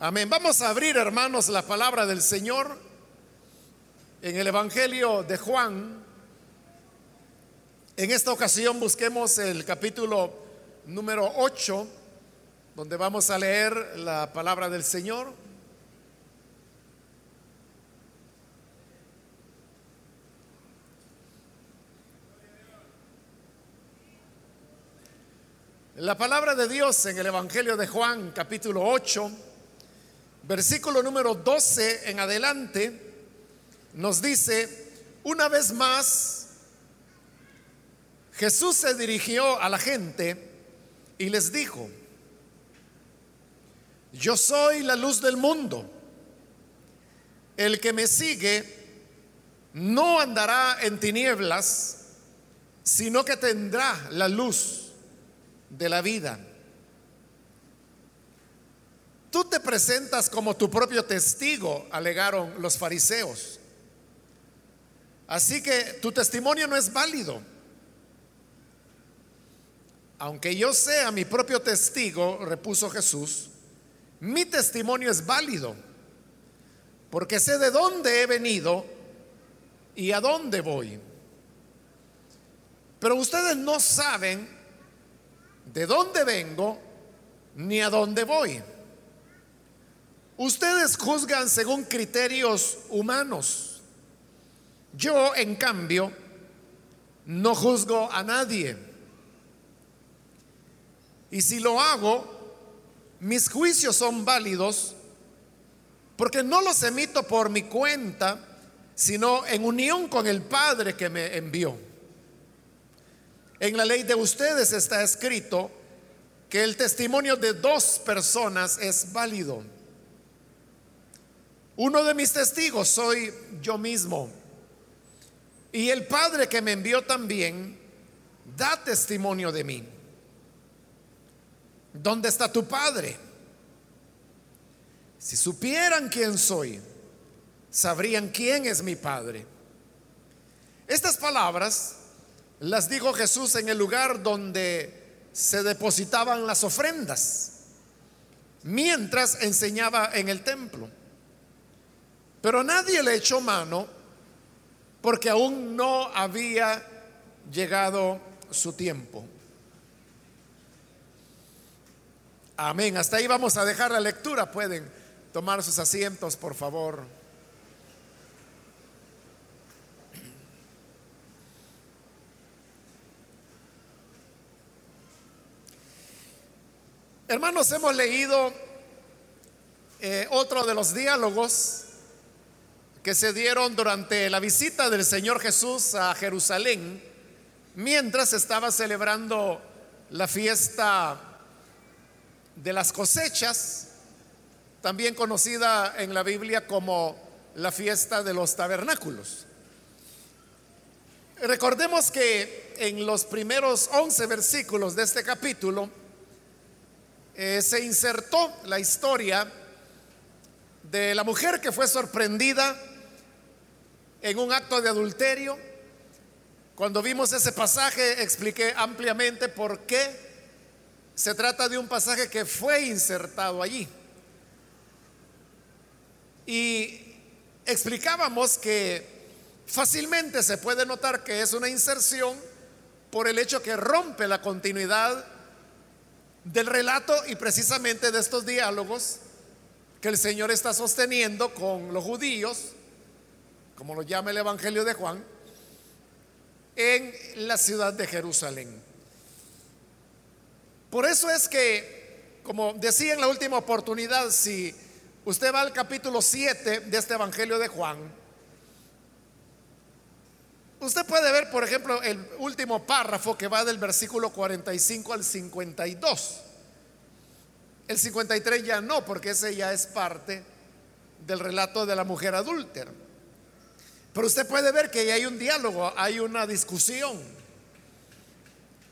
Amén. Vamos a abrir, hermanos, la palabra del Señor en el Evangelio de Juan. En esta ocasión busquemos el capítulo número 8, donde vamos a leer la palabra del Señor. La palabra de Dios en el Evangelio de Juan, capítulo 8, versículo número 12 en adelante, nos dice, una vez más, Jesús se dirigió a la gente y les dijo, yo soy la luz del mundo, el que me sigue no andará en tinieblas, sino que tendrá la luz de la vida. Tú te presentas como tu propio testigo, alegaron los fariseos. Así que tu testimonio no es válido. Aunque yo sea mi propio testigo, repuso Jesús, mi testimonio es válido, porque sé de dónde he venido y a dónde voy. Pero ustedes no saben de dónde vengo ni a dónde voy. Ustedes juzgan según criterios humanos. Yo, en cambio, no juzgo a nadie. Y si lo hago, mis juicios son válidos porque no los emito por mi cuenta, sino en unión con el Padre que me envió. En la ley de ustedes está escrito que el testimonio de dos personas es válido. Uno de mis testigos soy yo mismo. Y el Padre que me envió también da testimonio de mí. ¿Dónde está tu Padre? Si supieran quién soy, sabrían quién es mi Padre. Estas palabras las dijo Jesús en el lugar donde se depositaban las ofrendas, mientras enseñaba en el templo. Pero nadie le echó mano porque aún no había llegado su tiempo. Amén. Hasta ahí vamos a dejar la lectura. Pueden tomar sus asientos, por favor. Hermanos, hemos leído eh, otro de los diálogos que se dieron durante la visita del Señor Jesús a Jerusalén, mientras estaba celebrando la fiesta de las cosechas, también conocida en la Biblia como la fiesta de los tabernáculos. Recordemos que en los primeros 11 versículos de este capítulo, eh, se insertó la historia de la mujer que fue sorprendida en un acto de adulterio. Cuando vimos ese pasaje expliqué ampliamente por qué se trata de un pasaje que fue insertado allí. Y explicábamos que fácilmente se puede notar que es una inserción por el hecho que rompe la continuidad del relato y precisamente de estos diálogos que el Señor está sosteniendo con los judíos, como lo llama el Evangelio de Juan, en la ciudad de Jerusalén. Por eso es que, como decía en la última oportunidad, si usted va al capítulo 7 de este Evangelio de Juan, Usted puede ver, por ejemplo, el último párrafo que va del versículo 45 al 52. El 53 ya no, porque ese ya es parte del relato de la mujer adúltera. Pero usted puede ver que hay un diálogo, hay una discusión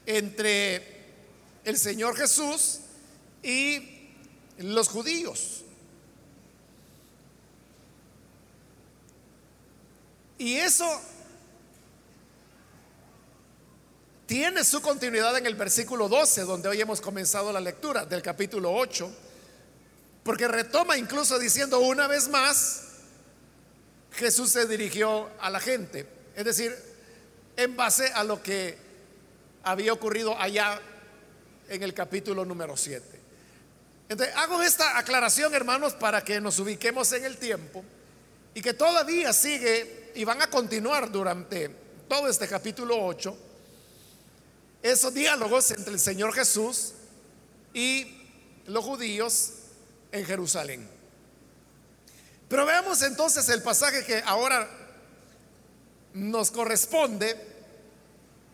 entre el Señor Jesús y los judíos. Y eso tiene su continuidad en el versículo 12, donde hoy hemos comenzado la lectura del capítulo 8, porque retoma incluso diciendo una vez más, Jesús se dirigió a la gente, es decir, en base a lo que había ocurrido allá en el capítulo número 7. Entonces, hago esta aclaración, hermanos, para que nos ubiquemos en el tiempo y que todavía sigue y van a continuar durante todo este capítulo 8 esos diálogos entre el Señor Jesús y los judíos en Jerusalén. Pero veamos entonces el pasaje que ahora nos corresponde.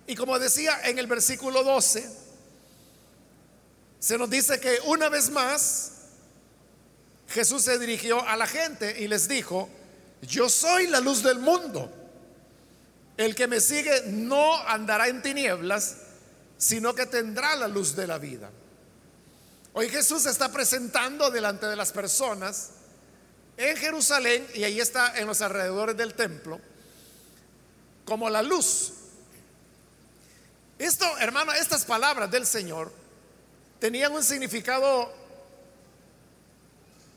Y como decía en el versículo 12, se nos dice que una vez más Jesús se dirigió a la gente y les dijo, yo soy la luz del mundo. El que me sigue no andará en tinieblas, sino que tendrá la luz de la vida. Hoy Jesús está presentando delante de las personas en Jerusalén, y ahí está en los alrededores del templo, como la luz. Esto, hermano, estas palabras del Señor tenían un significado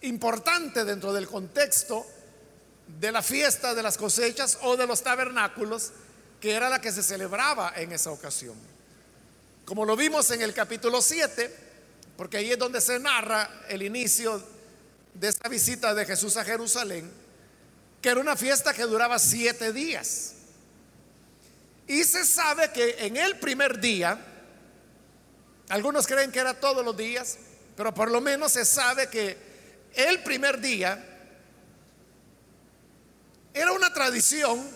importante dentro del contexto de la fiesta de las cosechas o de los tabernáculos, que era la que se celebraba en esa ocasión. Como lo vimos en el capítulo 7, porque ahí es donde se narra el inicio de esta visita de Jesús a Jerusalén, que era una fiesta que duraba siete días. Y se sabe que en el primer día, algunos creen que era todos los días, pero por lo menos se sabe que el primer día era una tradición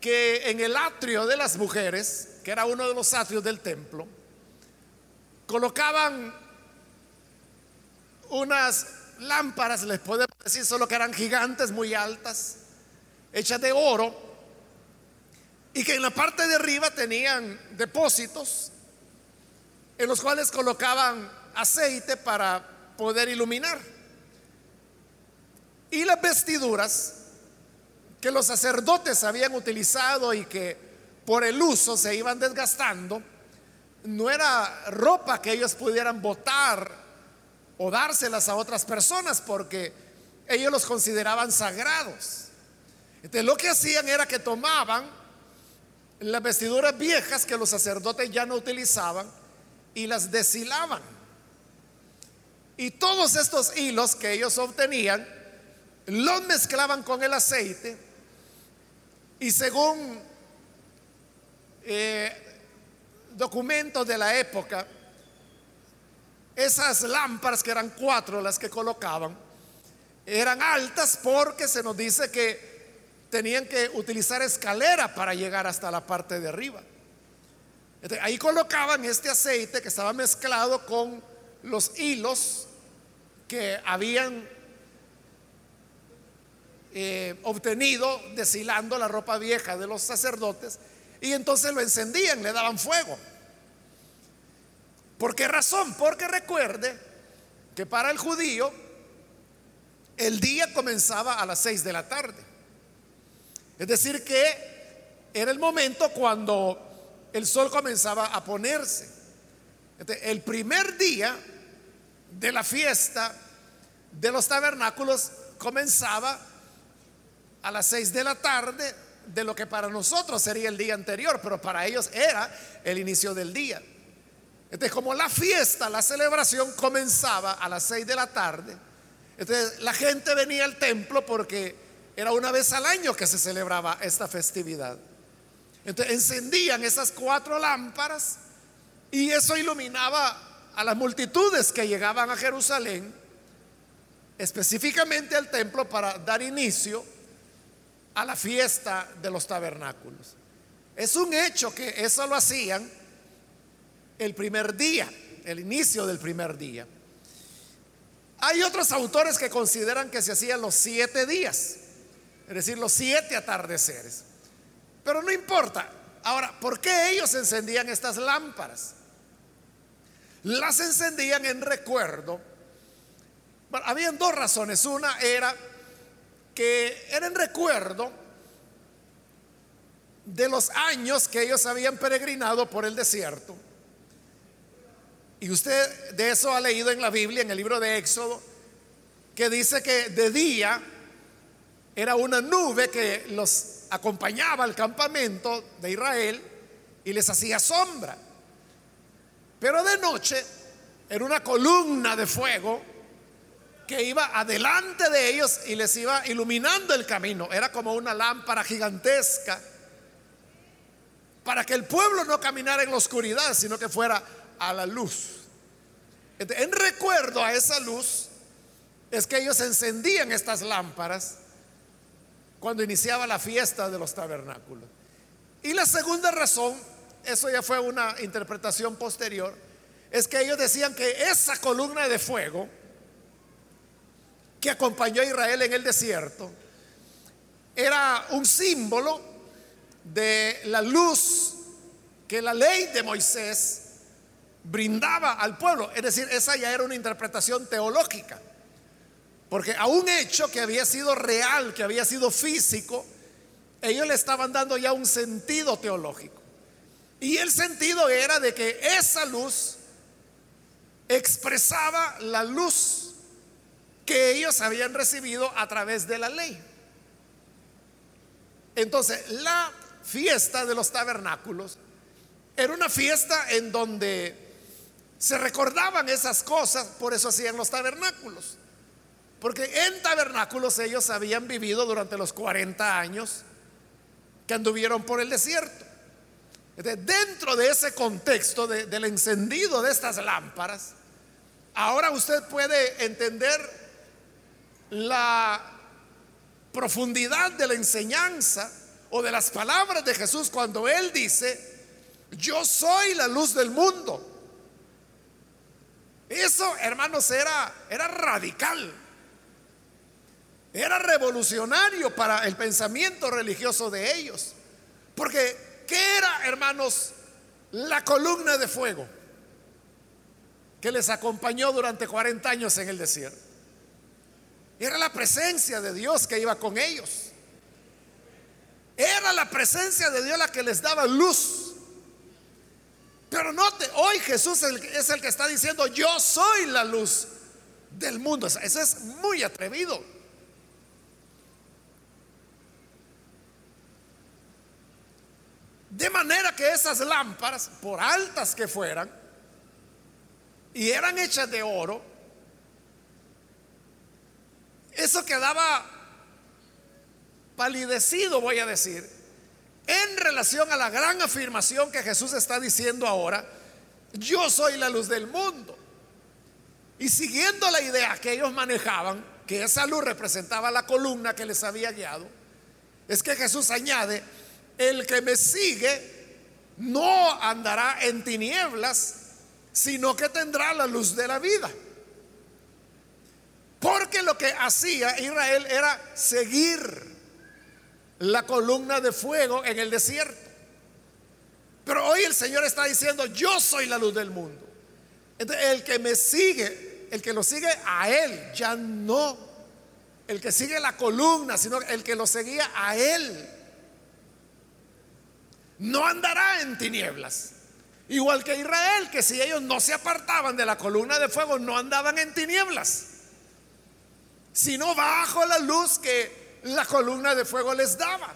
que en el atrio de las mujeres, que era uno de los atrios del templo, colocaban unas lámparas, les podemos decir solo que eran gigantes, muy altas, hechas de oro, y que en la parte de arriba tenían depósitos en los cuales colocaban aceite para poder iluminar. Y las vestiduras que los sacerdotes habían utilizado y que por el uso se iban desgastando, no era ropa que ellos pudieran botar o dárselas a otras personas porque ellos los consideraban sagrados. Entonces lo que hacían era que tomaban las vestiduras viejas que los sacerdotes ya no utilizaban y las deshilaban. Y todos estos hilos que ellos obtenían los mezclaban con el aceite y según eh, documentos de la época, esas lámparas, que eran cuatro las que colocaban, eran altas porque se nos dice que tenían que utilizar escalera para llegar hasta la parte de arriba. ahí colocaban este aceite que estaba mezclado con los hilos que habían eh, obtenido deshilando la ropa vieja de los sacerdotes y entonces lo encendían, le daban fuego. ¿Por qué razón? Porque recuerde que para el judío el día comenzaba a las seis de la tarde. Es decir, que era el momento cuando el sol comenzaba a ponerse. el primer día de la fiesta de los tabernáculos comenzaba a las seis de la tarde de lo que para nosotros sería el día anterior, pero para ellos era el inicio del día. Entonces, como la fiesta, la celebración comenzaba a las seis de la tarde, entonces la gente venía al templo porque era una vez al año que se celebraba esta festividad. Entonces encendían esas cuatro lámparas y eso iluminaba a las multitudes que llegaban a Jerusalén, específicamente al templo para dar inicio a la fiesta de los tabernáculos. Es un hecho que eso lo hacían el primer día, el inicio del primer día. Hay otros autores que consideran que se hacían los siete días, es decir, los siete atardeceres. Pero no importa. Ahora, ¿por qué ellos encendían estas lámparas? Las encendían en recuerdo. Bueno, habían dos razones. Una era que era en recuerdo de los años que ellos habían peregrinado por el desierto y usted de eso ha leído en la Biblia, en el libro de Éxodo, que dice que de día era una nube que los acompañaba al campamento de Israel y les hacía sombra. Pero de noche era una columna de fuego que iba adelante de ellos y les iba iluminando el camino. Era como una lámpara gigantesca para que el pueblo no caminara en la oscuridad, sino que fuera a la luz. En recuerdo a esa luz es que ellos encendían estas lámparas cuando iniciaba la fiesta de los tabernáculos. Y la segunda razón, eso ya fue una interpretación posterior, es que ellos decían que esa columna de fuego que acompañó a Israel en el desierto era un símbolo de la luz que la ley de Moisés brindaba al pueblo. Es decir, esa ya era una interpretación teológica. Porque a un hecho que había sido real, que había sido físico, ellos le estaban dando ya un sentido teológico. Y el sentido era de que esa luz expresaba la luz que ellos habían recibido a través de la ley. Entonces, la fiesta de los tabernáculos era una fiesta en donde se recordaban esas cosas, por eso hacían los tabernáculos. Porque en tabernáculos ellos habían vivido durante los 40 años que anduvieron por el desierto. dentro de ese contexto del encendido de estas lámparas, ahora usted puede entender la profundidad de la enseñanza o de las palabras de Jesús cuando Él dice, yo soy la luz del mundo. Eso, hermanos, era, era radical. Era revolucionario para el pensamiento religioso de ellos. Porque, ¿qué era, hermanos, la columna de fuego que les acompañó durante 40 años en el desierto? Era la presencia de Dios que iba con ellos. Era la presencia de Dios la que les daba luz. Pero note, hoy Jesús es el que está diciendo, yo soy la luz del mundo. Eso es muy atrevido. De manera que esas lámparas, por altas que fueran, y eran hechas de oro, eso quedaba palidecido, voy a decir, en relación a la gran afirmación que Jesús está diciendo ahora, yo soy la luz del mundo. Y siguiendo la idea que ellos manejaban, que esa luz representaba la columna que les había guiado, es que Jesús añade, el que me sigue no andará en tinieblas, sino que tendrá la luz de la vida. Porque lo que hacía Israel era seguir la columna de fuego en el desierto. Pero hoy el Señor está diciendo, yo soy la luz del mundo. Entonces, el que me sigue, el que lo sigue a Él, ya no el que sigue la columna, sino el que lo seguía a Él. No andará en tinieblas. Igual que Israel, que si ellos no se apartaban de la columna de fuego, no andaban en tinieblas, sino bajo la luz que la columna de fuego les daba.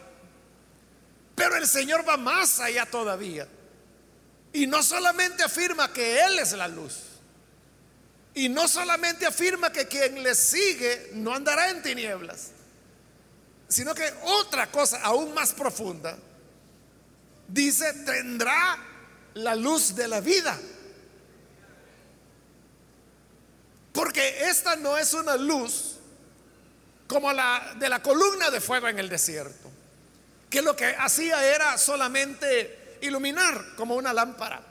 Pero el Señor va más allá todavía. Y no solamente afirma que Él es la luz. Y no solamente afirma que quien le sigue no andará en tinieblas. Sino que otra cosa aún más profunda. Dice, tendrá la luz de la vida. Porque esta no es una luz como la de la columna de fuego en el desierto, que lo que hacía era solamente iluminar como una lámpara.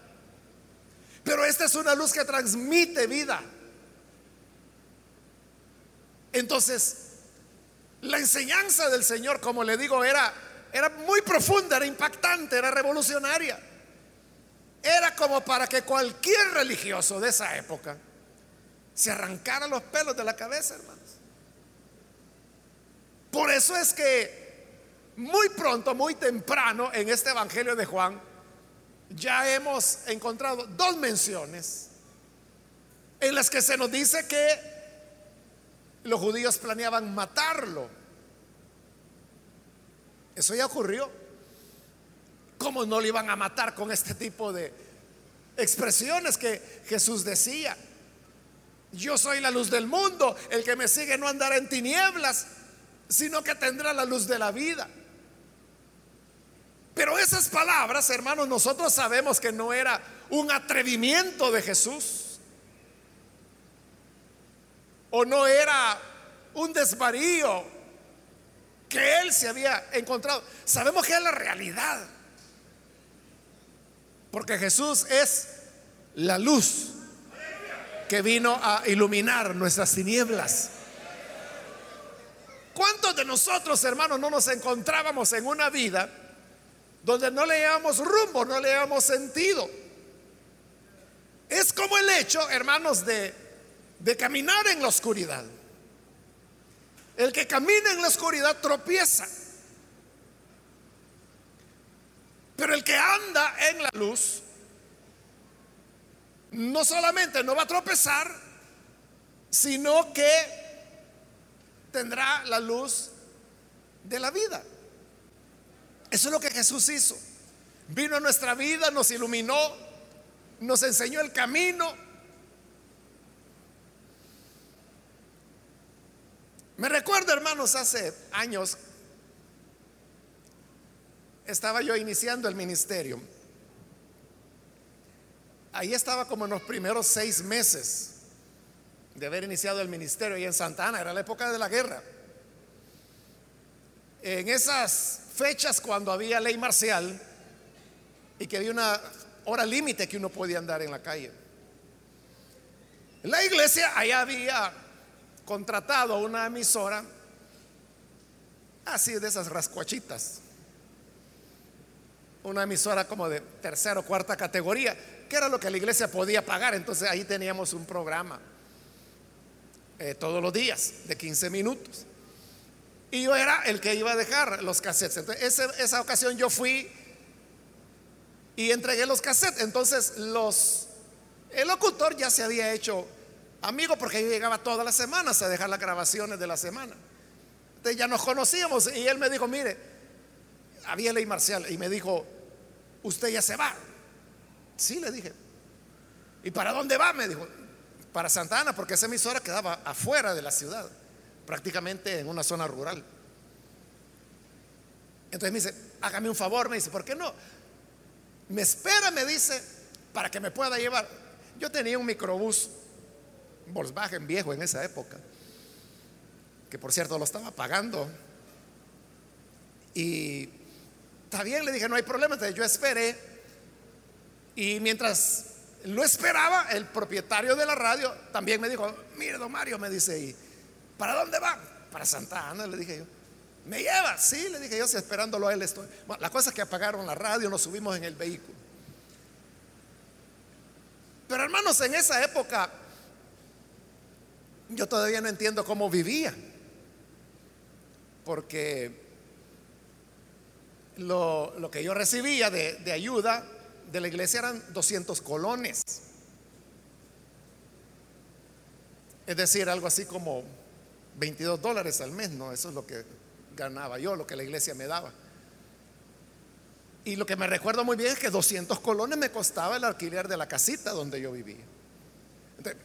Pero esta es una luz que transmite vida. Entonces, la enseñanza del Señor, como le digo, era, era muy profunda, era impactante, era revolucionaria. Era como para que cualquier religioso de esa época se arrancara los pelos de la cabeza, hermano. Por eso es que muy pronto, muy temprano en este Evangelio de Juan, ya hemos encontrado dos menciones en las que se nos dice que los judíos planeaban matarlo. Eso ya ocurrió. ¿Cómo no le iban a matar con este tipo de expresiones que Jesús decía? Yo soy la luz del mundo, el que me sigue no andará en tinieblas, sino que tendrá la luz de la vida. Pero esas palabras, hermanos, nosotros sabemos que no era un atrevimiento de Jesús. O no era un desvarío que él se había encontrado. Sabemos que es la realidad. Porque Jesús es la luz que vino a iluminar nuestras tinieblas. ¿Cuántos de nosotros, hermanos, no nos encontrábamos en una vida donde no le llevamos rumbo, no le llevamos sentido. Es como el hecho, hermanos, de, de caminar en la oscuridad. El que camina en la oscuridad tropieza. Pero el que anda en la luz, no solamente no va a tropezar, sino que tendrá la luz de la vida. Eso es lo que Jesús hizo. Vino a nuestra vida, nos iluminó, nos enseñó el camino. Me recuerdo, hermanos, hace años estaba yo iniciando el ministerio. Ahí estaba como en los primeros seis meses de haber iniciado el ministerio ahí en Santa Ana, era la época de la guerra. En esas fechas cuando había ley marcial y que había una hora límite que uno podía andar en la calle. La iglesia allá había contratado una emisora así de esas rascuachitas. Una emisora como de tercera o cuarta categoría, que era lo que la iglesia podía pagar. Entonces ahí teníamos un programa eh, todos los días de 15 minutos. Y yo era el que iba a dejar los cassettes. Entonces, esa, ocasión yo fui y entregué los cassettes. Entonces, el locutor ya se había hecho amigo porque yo llegaba todas las semanas a dejar las grabaciones de la semana. Entonces ya nos conocíamos y él me dijo, mire, había ley marcial y me dijo, usted ya se va. Sí, le dije. ¿Y para dónde va? Me dijo, para Santa Ana, porque esa emisora quedaba afuera de la ciudad prácticamente en una zona rural. Entonces me dice, hágame un favor, me dice, ¿por qué no? Me espera, me dice, para que me pueda llevar. Yo tenía un microbús Volkswagen viejo en esa época, que por cierto lo estaba pagando. Y está bien, le dije, no hay problema. Entonces yo esperé. Y mientras lo esperaba, el propietario de la radio también me dijo, mire, don Mario, me dice, y ¿Para dónde va? Para Santa Ana, le dije yo. ¿Me lleva? Sí, le dije yo, si esperándolo a él estoy. la cosa es que apagaron la radio, nos subimos en el vehículo. Pero hermanos, en esa época yo todavía no entiendo cómo vivía. Porque lo, lo que yo recibía de, de ayuda de la iglesia eran 200 colones. Es decir, algo así como 22 dólares al mes, no, eso es lo que ganaba yo, lo que la iglesia me daba. Y lo que me recuerdo muy bien es que 200 colones me costaba el alquiler de la casita donde yo vivía.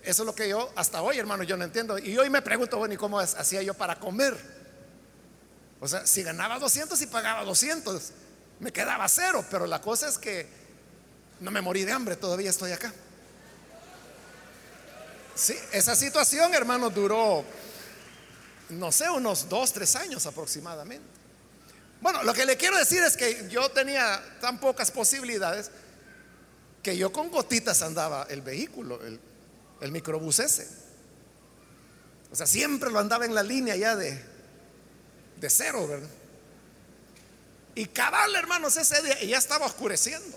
eso es lo que yo, hasta hoy, hermano, yo no entiendo. Y hoy me pregunto, bueno, ¿y cómo hacía yo para comer? O sea, si ganaba 200 y pagaba 200, me quedaba cero, pero la cosa es que no me morí de hambre, todavía estoy acá. Sí, esa situación, hermano, duró no sé, unos dos, tres años aproximadamente. Bueno, lo que le quiero decir es que yo tenía tan pocas posibilidades que yo con gotitas andaba el vehículo, el, microbús ese. O sea, siempre lo andaba en la línea ya de, de cero, ¿verdad? Y cabal, hermanos, ese día, ya estaba oscureciendo.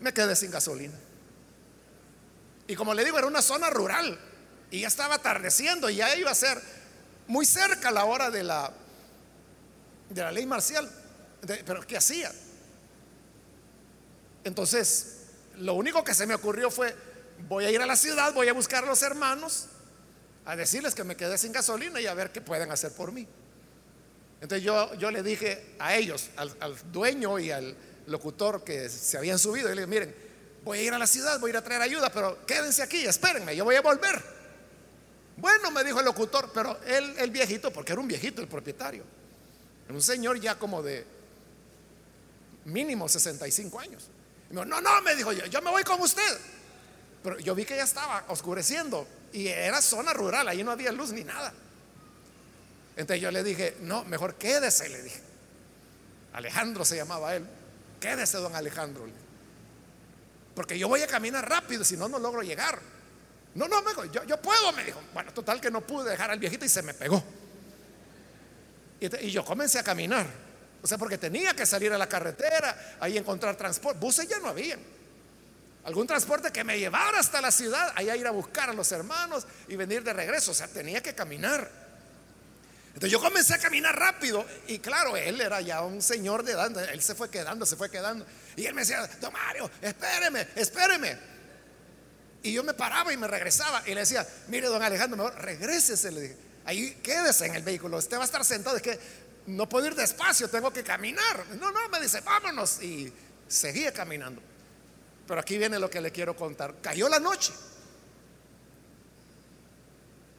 Me quedé sin gasolina. Y como le digo, era una zona rural. Y ya estaba atardeciendo y ya iba a ser muy cerca la hora de la, de la ley marcial. pero ¿qué hacía? Entonces, lo único que se me ocurrió fue, voy a ir a la ciudad, voy a buscar a los hermanos a decirles que me quedé sin gasolina y a ver qué pueden hacer por mí. Entonces yo, yo le dije a ellos, al, dueño y al locutor que se habían subido, y le dije, miren, voy a ir a la ciudad, voy a ir a traer ayuda, pero quédense aquí, espérenme, yo voy a volver. Bueno, me dijo el locutor, pero él, el viejito, porque era un viejito el propietario, un señor ya como de mínimo 65 años. no, no, me dijo yo, yo me voy con usted. Pero yo vi que ya estaba oscureciendo y era zona rural, ahí no había luz ni nada. Entonces yo le dije, no, mejor quédese, le dije. Alejandro se llamaba él. Quédese, don Alejandro. Porque yo voy a caminar rápido, si no, no logro llegar. No, no, me yo, yo puedo, me dijo. Bueno, total que no pude dejar al viejito y se me pegó. Y, yo comencé a caminar. O sea, porque tenía que salir a la carretera, ahí encontrar transporte. Buses ya no había. Algún transporte que me llevara hasta la ciudad, allá ir a buscar a los hermanos y venir de regreso. O sea, tenía que caminar. Entonces yo comencé a caminar rápido y claro, él era ya un señor de edad, él se fue quedando, se fue quedando. Y él me decía, don Mario, espéreme, espéreme. Y yo me paraba y me regresaba y le decía, mire don Alejandro, mejor regrésese, le dije, ahí quédese en el vehículo, usted va a estar sentado, es que no puedo ir despacio, tengo que caminar. No, no, me dice, vámonos. Y seguía caminando. Pero aquí viene lo que le quiero contar. Cayó la noche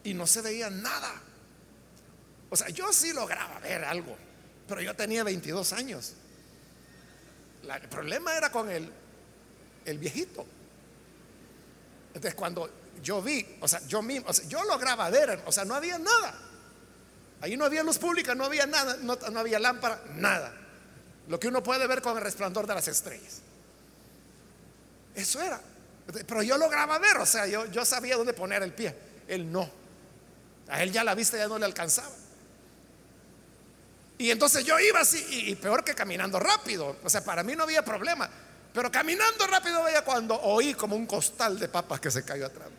y no se veía nada. O sea, yo sí lograba ver algo, pero yo tenía 22 años. el problema era con el, el viejito. Entonces, cuando yo vi, o sea, yo mismo, o sea, yo lograba ver, o sea, no había nada. Ahí no había luz pública, no había nada, no, había lámpara, nada. Lo que uno puede ver con el resplandor de las estrellas. Eso era. Pero yo lograba ver, o sea, yo sabía dónde poner el pie. Él no. A él ya la vista ya no le alcanzaba. Y entonces yo iba así, y, peor que caminando rápido. O sea, para mí no había problema. Pero caminando rápido veía cuando oí como un costal de papas que se cayó atrás.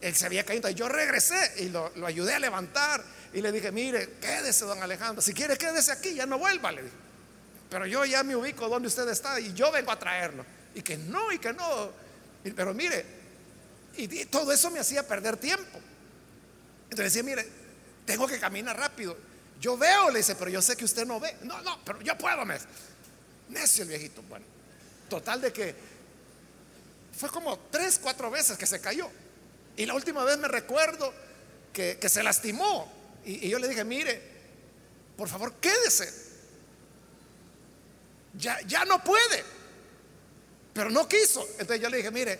Él se había caído. Yo regresé y lo, ayudé a levantar. Y le dije, mire, quédese, don Alejandro. Si quiere, quédese aquí, ya no vuelva. Le dije. Pero yo ya me ubico donde usted está y yo vengo a traerlo. Y que no, y que no. Pero mire, y todo eso me hacía perder tiempo. Entonces decía, mire, tengo que caminar rápido. Yo veo, le dice, pero yo sé que usted no ve. No, no, pero yo puedo, me Necio el viejito. Bueno, total de que fue como tres, cuatro veces que se cayó. Y la última vez me recuerdo que, se lastimó. Y, yo le dije, mire, por favor, quédese. Ya, ya no puede. Pero no quiso. Entonces yo le dije, mire,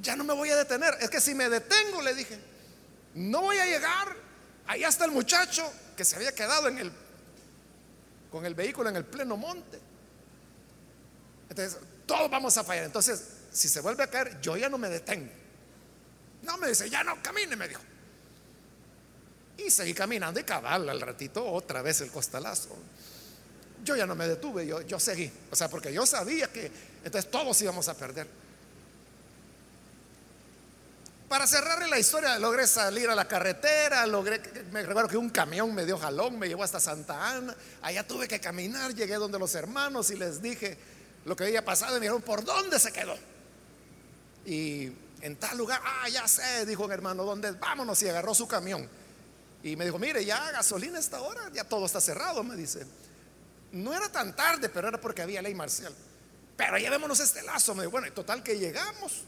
ya no me voy a detener. Es que si me detengo, le dije, no voy a llegar Ahí está el muchacho que se había quedado con el vehículo en el pleno monte. Entonces, todos vamos a fallar. Entonces, si se vuelve a caer, yo ya no me detengo. No, me dice, ya no, camine, me dijo. Y seguí caminando y cabal al ratito otra vez el costalazo. Yo ya no me detuve, yo, yo seguí. O sea, porque yo sabía que entonces todos íbamos a perder. Para cerrarle la historia, logré salir a la carretera, logré, me recuerdo que un camión me dio jalón, me llevó hasta Santa Ana, allá tuve que caminar, llegué donde los hermanos y les dije lo que había pasado y me dijeron, ¿por dónde se quedó? Y en tal lugar, ah, ya sé, dijo un hermano, ¿dónde? Vámonos y agarró su camión. Y me dijo, mire, ya gasolina esta hora, ya todo está cerrado, me dice. No era tan tarde, pero era porque había ley marcial. Pero llevémonos este lazo, me dijo, bueno, total que llegamos.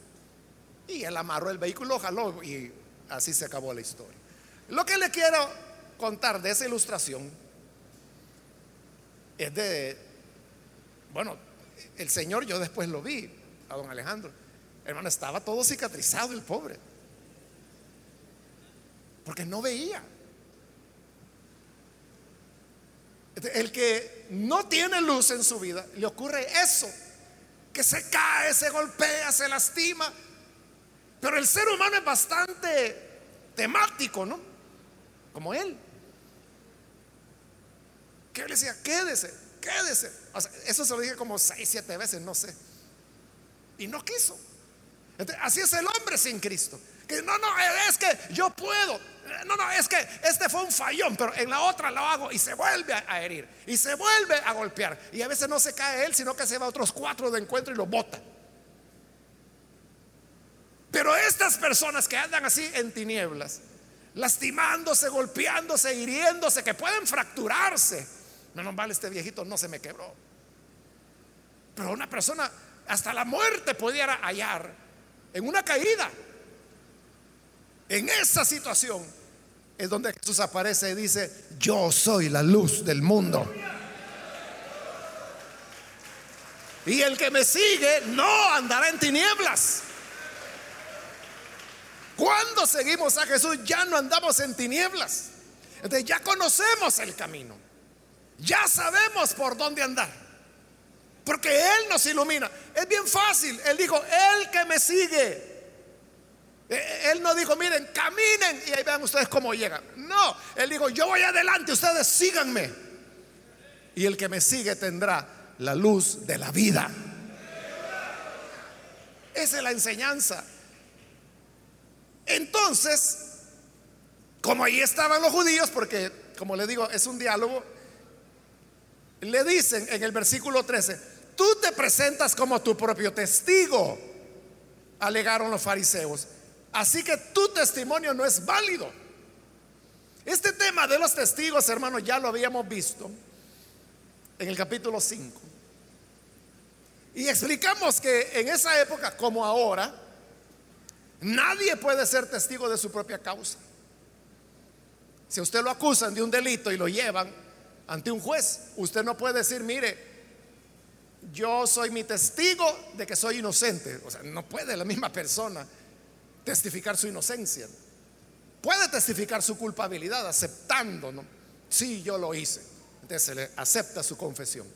Y él amarró el vehículo, jaló y así se acabó la historia. Lo que le quiero contar de esa ilustración es de, bueno, el Señor yo después lo vi, a don Alejandro. Hermano, estaba todo cicatrizado el pobre. Porque no veía. El que no tiene luz en su vida, le ocurre eso, que se cae, se golpea, se lastima, pero el ser humano es bastante temático, ¿no? Como él. Que él decía, quédese, quédese. eso se lo dije como seis, siete veces, no sé. Y no quiso. así es el hombre sin Cristo. Que no, no, es que yo puedo. No, no, es que este fue un fallón, pero en la otra lo hago y se vuelve a herir. Y se vuelve a golpear. Y a veces no se cae él, sino que se va a otros cuatro de encuentro y lo bota. Pero estas personas que andan así en tinieblas, lastimándose, golpeándose, hiriéndose, que pueden fracturarse. No, no vale, este viejito no se me quebró. Pero una persona hasta la muerte pudiera hallar en una caída. En esa situación es donde Jesús aparece y dice, yo soy la luz del mundo. Y el que me sigue no andará en tinieblas. Cuando seguimos a Jesús ya no andamos en tinieblas. Entonces ya conocemos el camino. Ya sabemos por dónde andar. Porque Él nos ilumina. Es bien fácil. Él dijo, el que me sigue. E, e, él no dijo, miren, caminen y ahí vean ustedes cómo llegan. No, Él dijo, yo voy adelante, ustedes síganme. Y el que me sigue tendrá la luz de la vida. Esa es la enseñanza. Entonces, como ahí estaban los judíos, porque como le digo, es un diálogo, le dicen en el versículo 13, tú te presentas como tu propio testigo, alegaron los fariseos. Así que tu testimonio no es válido. Este tema de los testigos, hermanos, ya lo habíamos visto en el capítulo 5. Y explicamos que en esa época, como ahora, Nadie puede ser testigo de su propia causa. Si usted lo acusan de un delito y lo llevan ante un juez, usted no puede decir, mire, yo soy mi testigo de que soy inocente. O sea, no puede la misma persona testificar su inocencia. Puede testificar su culpabilidad aceptando, ¿no? Sí, yo lo hice. Entonces se le acepta su confesión.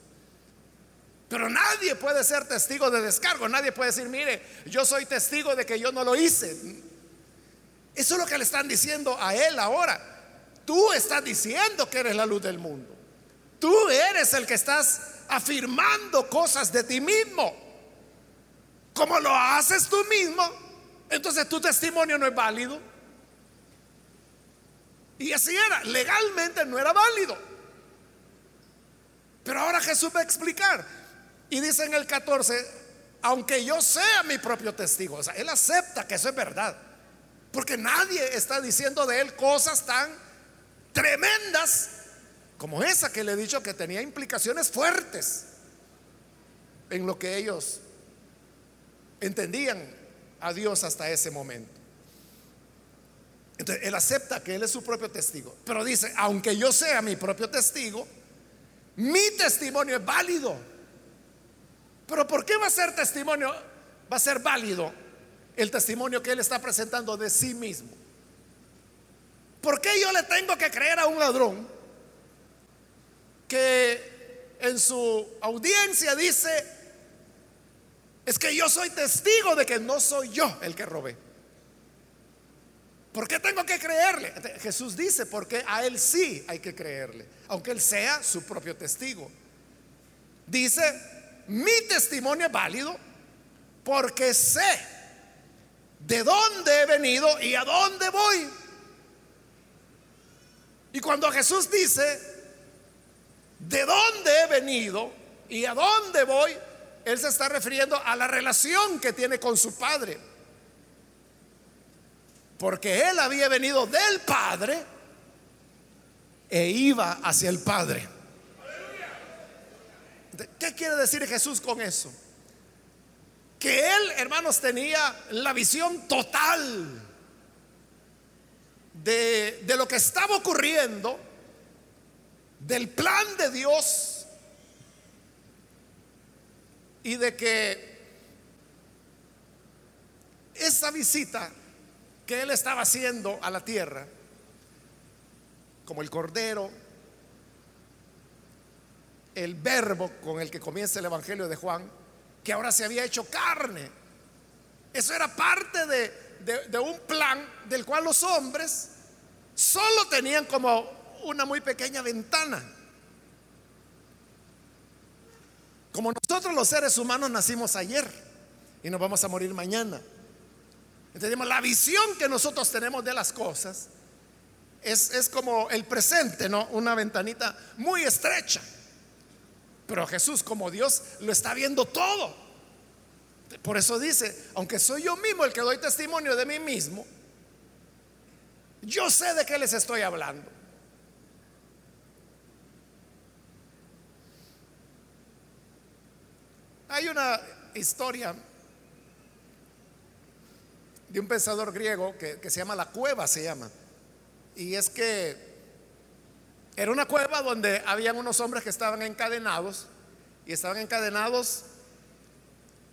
Pero nadie puede ser testigo de descargo. Nadie puede decir, mire, yo soy testigo de que yo no lo hice. Eso es lo que le están diciendo a él ahora. Tú estás diciendo que eres la luz del mundo. Tú eres el que estás afirmando cosas de ti mismo. Como lo haces tú mismo, entonces tu testimonio no es válido. Y así era, legalmente no era válido. Pero ahora Jesús va a explicar. Y dice en el 14, aunque yo sea mi propio testigo, o sea, él acepta que eso es verdad, porque nadie está diciendo de él cosas tan tremendas como esa que le he dicho que tenía implicaciones fuertes en lo que ellos entendían a Dios hasta ese momento. Entonces, él acepta que él es su propio testigo, pero dice, aunque yo sea mi propio testigo, mi testimonio es válido. Pero ¿por qué va a ser testimonio? Va a ser válido el testimonio que él está presentando de sí mismo. ¿Por qué yo le tengo que creer a un ladrón que en su audiencia dice, es que yo soy testigo de que no soy yo el que robé? ¿Por qué tengo que creerle? Jesús dice, porque a él sí hay que creerle, aunque él sea su propio testigo. Dice, mi testimonio es válido porque sé de dónde he venido y a dónde voy. Y cuando Jesús dice, de dónde he venido y a dónde voy, Él se está refiriendo a la relación que tiene con su Padre. Porque Él había venido del Padre e iba hacia el Padre. ¿Qué quiere decir Jesús con eso? Que él, hermanos, tenía la visión total de, de lo que estaba ocurriendo, del plan de Dios y de que esa visita que él estaba haciendo a la tierra, como el cordero el verbo con el que comienza el Evangelio de Juan, que ahora se había hecho carne. Eso era parte de, un plan del cual los hombres solo tenían como una muy pequeña ventana. Como nosotros los seres humanos nacimos ayer y nos vamos a morir mañana. Entendemos la visión que nosotros tenemos de las cosas es, es como el presente, ¿no? Una ventanita muy estrecha. Pero Jesús como Dios lo está viendo todo. Por eso dice, aunque soy yo mismo el que doy testimonio de mí mismo, yo sé de qué les estoy hablando. Hay una historia de un pensador griego que, se llama La Cueva, se llama. Y es que era una cueva donde habían unos hombres que estaban encadenados y estaban encadenados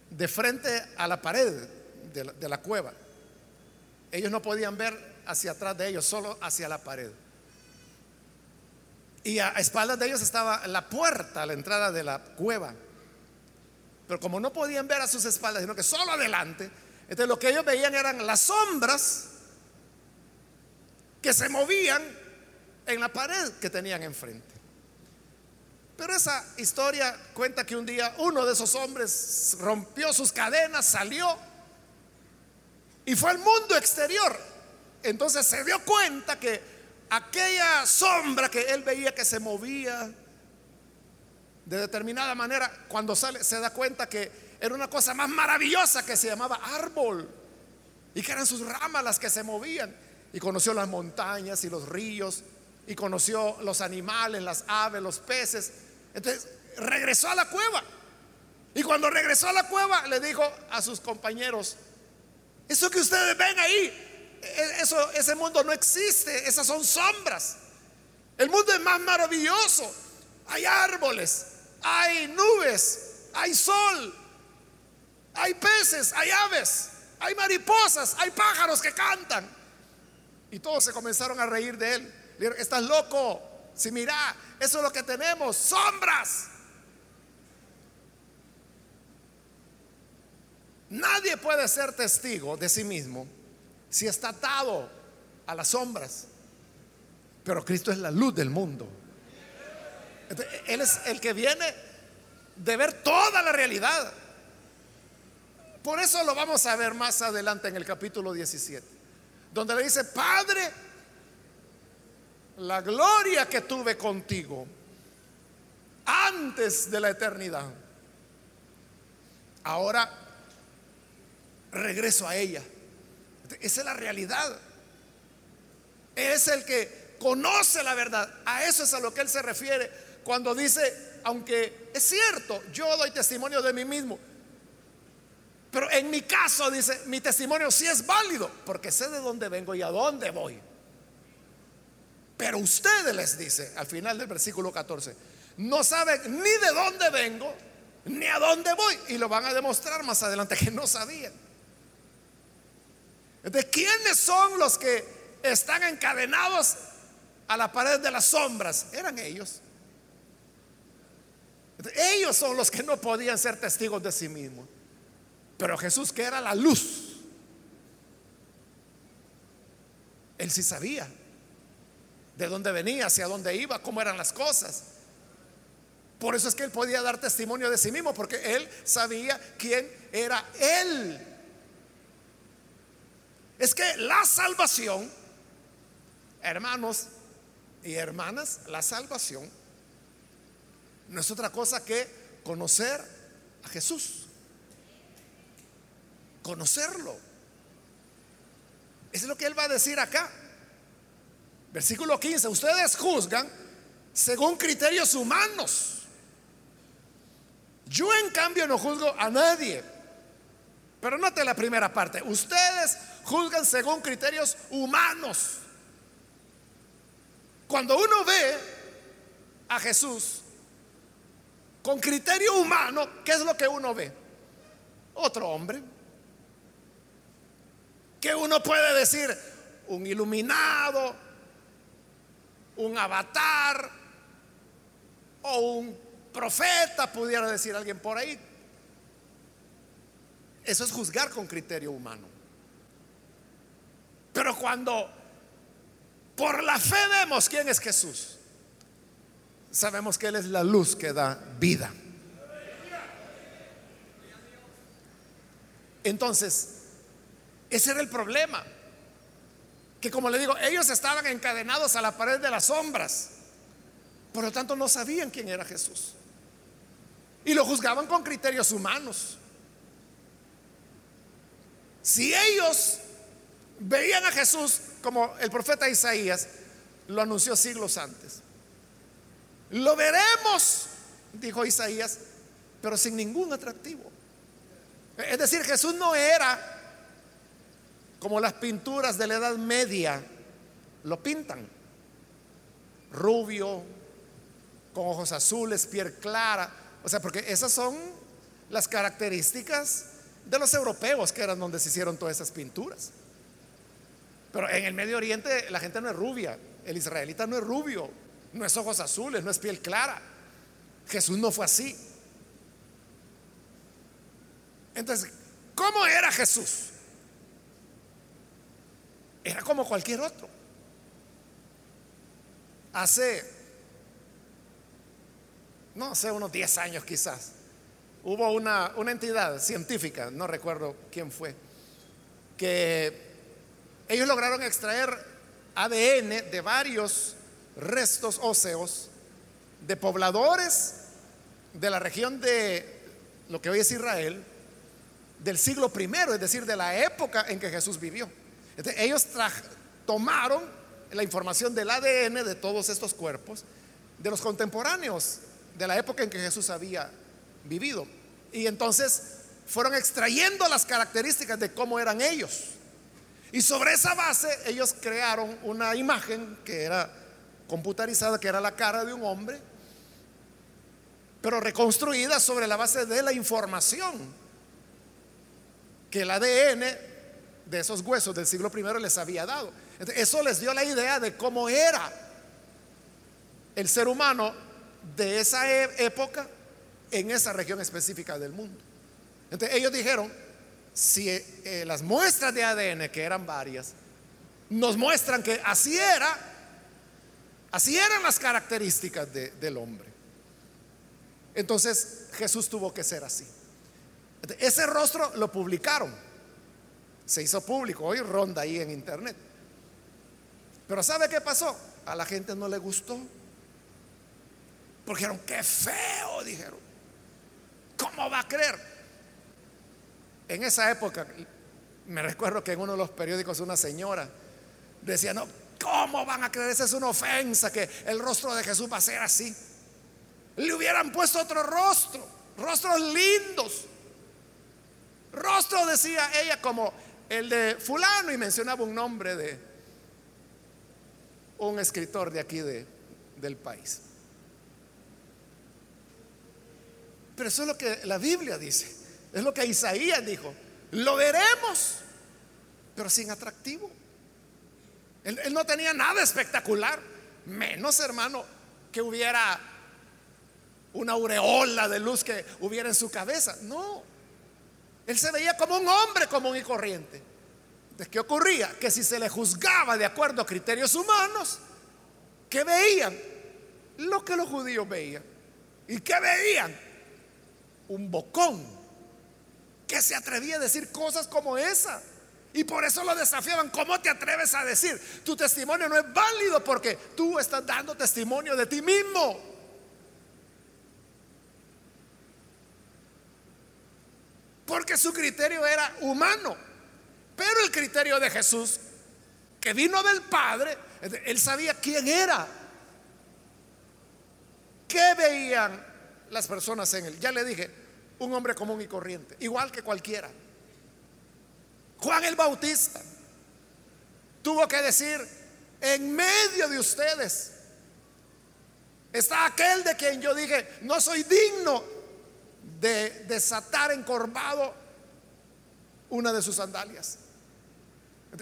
de frente a la pared de la, cueva. Ellos no podían ver hacia atrás de ellos, solo hacia la pared. Y a espaldas de ellos estaba la puerta la entrada de la cueva. Pero como no podían ver a sus espaldas, sino que solo adelante, entonces lo que ellos veían eran las sombras que se movían en la pared que tenían enfrente. Pero esa historia cuenta que un día uno de esos hombres rompió sus cadenas, salió y fue al mundo exterior. Entonces se dio cuenta que aquella sombra que él veía que se movía de determinada manera, cuando sale se da cuenta que era una cosa más maravillosa que se llamaba árbol y que eran sus ramas las que se movían. Y conoció las montañas y los ríos y conoció los animales, las aves, los peces. Entonces regresó a la cueva. Y cuando regresó a la cueva le dijo a sus compañeros, eso que ustedes ven ahí, e-, eso, ese mundo no existe, esas son sombras. El mundo es más maravilloso. Hay árboles, hay nubes, hay sol, hay peces, hay aves, hay mariposas, hay pájaros que cantan. Y todos se comenzaron a reír de él. Estás loco. Si mira, eso es lo que tenemos, sombras. Nadie puede ser testigo de sí mismo si está atado a las sombras. Pero Cristo es la luz del mundo. él es el que viene de ver toda la realidad. Por eso lo vamos a ver más adelante en el capítulo 17, donde le dice, Padre, la gloria que tuve contigo antes de la eternidad, ahora regreso a ella. Esa es la realidad. Es el que conoce la verdad. A eso es a lo que él se refiere cuando dice, aunque es cierto, yo doy testimonio de mí mismo, pero en mi caso, dice, mi testimonio sí es válido, porque sé de dónde vengo y a dónde voy. Pero ustedes les dice, al final del versículo 14, no saben ni de dónde vengo, ni a dónde voy. Y lo van a demostrar más adelante que no sabían. ¿De quiénes son los que están encadenados a la pared de las sombras? Eran ellos. Ellos son los que no podían ser testigos de sí mismos. Pero Jesús, que era la luz, él sí sabía de dónde venía, hacia dónde iba, cómo eran las cosas. Por eso es que él podía dar testimonio de sí mismo, porque él sabía quién era él. Es que la salvación, hermanos y hermanas, la salvación no es otra cosa que conocer a Jesús conocerlo. Es lo que él va a decir acá. Versículo 15, ustedes juzgan según criterios humanos. Yo en cambio no juzgo a nadie. Pero note la primera parte. Ustedes juzgan según criterios humanos. Cuando uno ve a Jesús con criterio humano, ¿qué es lo que uno ve? Otro hombre que uno puede decir un iluminado, un avatar o un profeta, pudiera decir alguien por ahí. Eso es juzgar con criterio humano. Pero cuando por la fe vemos quién es Jesús, sabemos que Él es la luz que da vida. Entonces, ese era el problema. Que como le digo, ellos estaban encadenados a la pared de las sombras. Por lo tanto, no sabían quién era Jesús. Y lo juzgaban con criterios humanos. Si ellos veían a Jesús como el profeta Isaías lo anunció siglos antes. Lo veremos, dijo Isaías, pero sin ningún atractivo. Es decir, Jesús no era como las pinturas de la Edad Media lo pintan. Rubio, con ojos azules, piel clara. O sea, porque esas son las características de los europeos, que eran donde se hicieron todas esas pinturas. Pero en el Medio Oriente la gente no es rubia, el israelita no es rubio, no es ojos azules, no es piel clara. Jesús no fue así. Entonces, ¿cómo era Jesús? Era como cualquier otro. Hace, no sé, unos 10 años quizás, hubo una, una entidad científica, no recuerdo quién fue, que ellos lograron extraer ADN de varios restos óseos de pobladores de la región de lo que hoy es Israel, del siglo primero, es decir, de la época en que Jesús vivió. Ellos tomaron la información del ADN de todos estos cuerpos, de los contemporáneos, de la época en que Jesús había vivido. Y entonces fueron extrayendo las características de cómo eran ellos. Y sobre esa base ellos crearon una imagen que era computarizada, que era la cara de un hombre, pero reconstruida sobre la base de la información que el ADN de esos huesos del siglo I les había dado. eso les dio la idea de cómo era el ser humano de esa e-, época en esa región específica del mundo. Entonces ellos dijeron, si eh, las muestras de ADN, que eran varias, nos muestran que así era, así eran las características del hombre. Entonces Jesús tuvo que ser así. Ese rostro lo publicaron, se hizo público, hoy ronda ahí en internet. Pero ¿sabe qué pasó? A la gente no le gustó. Porque dijeron, qué feo, dijeron. ¿Cómo va a creer? En esa época, me recuerdo que en uno de los periódicos una señora decía, no, ¿cómo van a creer? Esa es una ofensa que el rostro de Jesús va a ser así. Le hubieran puesto otro rostro, rostros lindos. Rostro, decía ella, como el de fulano y mencionaba un nombre de un escritor de aquí de, del país. Pero eso es lo que la Biblia dice. Es lo que Isaías dijo. Lo veremos, pero sin atractivo. Él, no tenía nada espectacular, menos hermano que hubiera una aureola de luz que hubiera en su cabeza. No, él se veía como un hombre común y corriente. ¿De qué ocurría? Que si se le juzgaba de acuerdo a criterios humanos, ¿qué veían? Lo que los judíos veían. ¿Y qué veían? Un bocón que se atrevía a decir cosas como esa. Y por eso lo desafiaban. ¿Cómo te atreves a decir? Tu testimonio no es válido porque tú estás dando testimonio de ti mismo. Porque su criterio era humano. Pero el criterio de Jesús, que vino del Padre, él sabía quién era. ¿Qué veían las personas en él? Ya le dije, un hombre común y corriente, igual que cualquiera. Juan el Bautista tuvo que decir, en medio de ustedes está aquel de quien yo dije, no soy digno de desatar encorvado una de sus sandalias.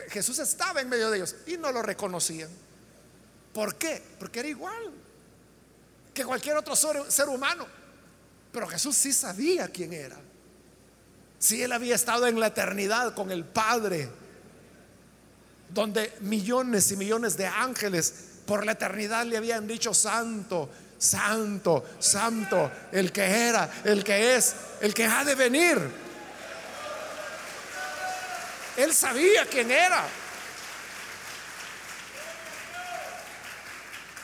Jesús estaba en medio de ellos y no lo reconocían. ¿Por qué? Porque era igual que cualquier otro ser humano. Pero Jesús sí sabía quién era. Si él había estado en la eternidad con el Padre, donde millones y millones de ángeles por la eternidad le habían dicho santo, santo, santo, el que era, el que es, el que ha de venir. Él sabía quién era.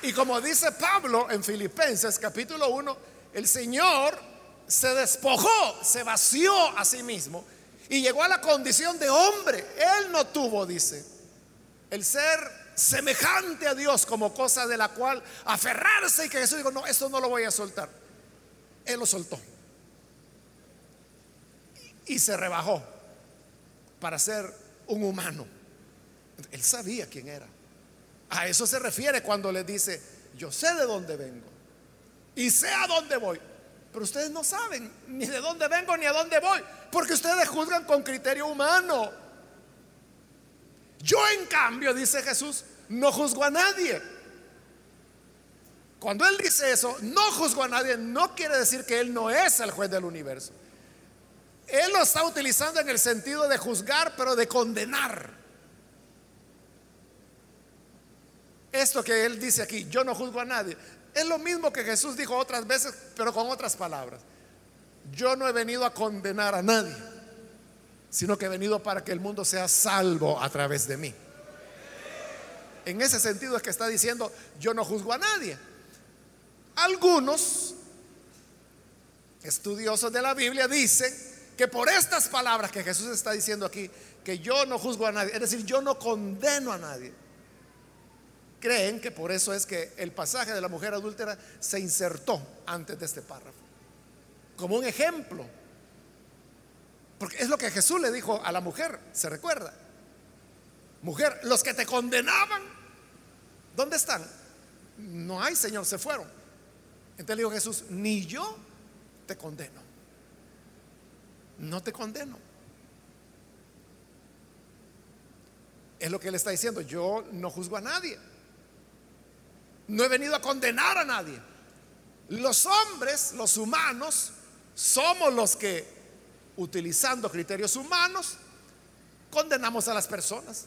Y como dice Pablo en Filipenses capítulo 1, el Señor se despojó, se vació a sí mismo y llegó a la condición de hombre. Él no tuvo, dice, el ser semejante a Dios como cosa de la cual aferrarse y que Jesús dijo, no, esto no lo voy a soltar. Él lo soltó. Y se rebajó para ser un humano. Él sabía quién era. A eso se refiere cuando le dice, yo sé de dónde vengo y sé a dónde voy. Pero ustedes no saben ni de dónde vengo ni a dónde voy, porque ustedes juzgan con criterio humano. Yo en cambio, dice Jesús, no juzgo a nadie. Cuando Él dice eso, no juzgo a nadie, no quiere decir que Él no es el juez del universo. Él lo está utilizando en el sentido de juzgar, pero de condenar. Esto que Él dice aquí, yo no juzgo a nadie, es lo mismo que Jesús dijo otras veces, pero con otras palabras. Yo no he venido a condenar a nadie, sino que he venido para que el mundo sea salvo a través de mí. En ese sentido es que está diciendo, yo no juzgo a nadie. Algunos estudiosos de la Biblia dicen que por estas palabras que Jesús está diciendo aquí, que yo no juzgo a nadie, es decir, yo no condeno a nadie, creen que por eso es que el pasaje de la mujer adúltera se insertó antes de este párrafo, como un ejemplo. Porque es lo que Jesús le dijo a la mujer, ¿se recuerda? Mujer, los que te condenaban, ¿dónde están? No hay, Señor, se fueron. Entonces le dijo Jesús, ni yo te condeno. No te condeno. Es lo que él está diciendo, yo no juzgo a nadie. No he venido a condenar a nadie. Los hombres, los humanos, somos los que, utilizando criterios humanos, condenamos a las personas.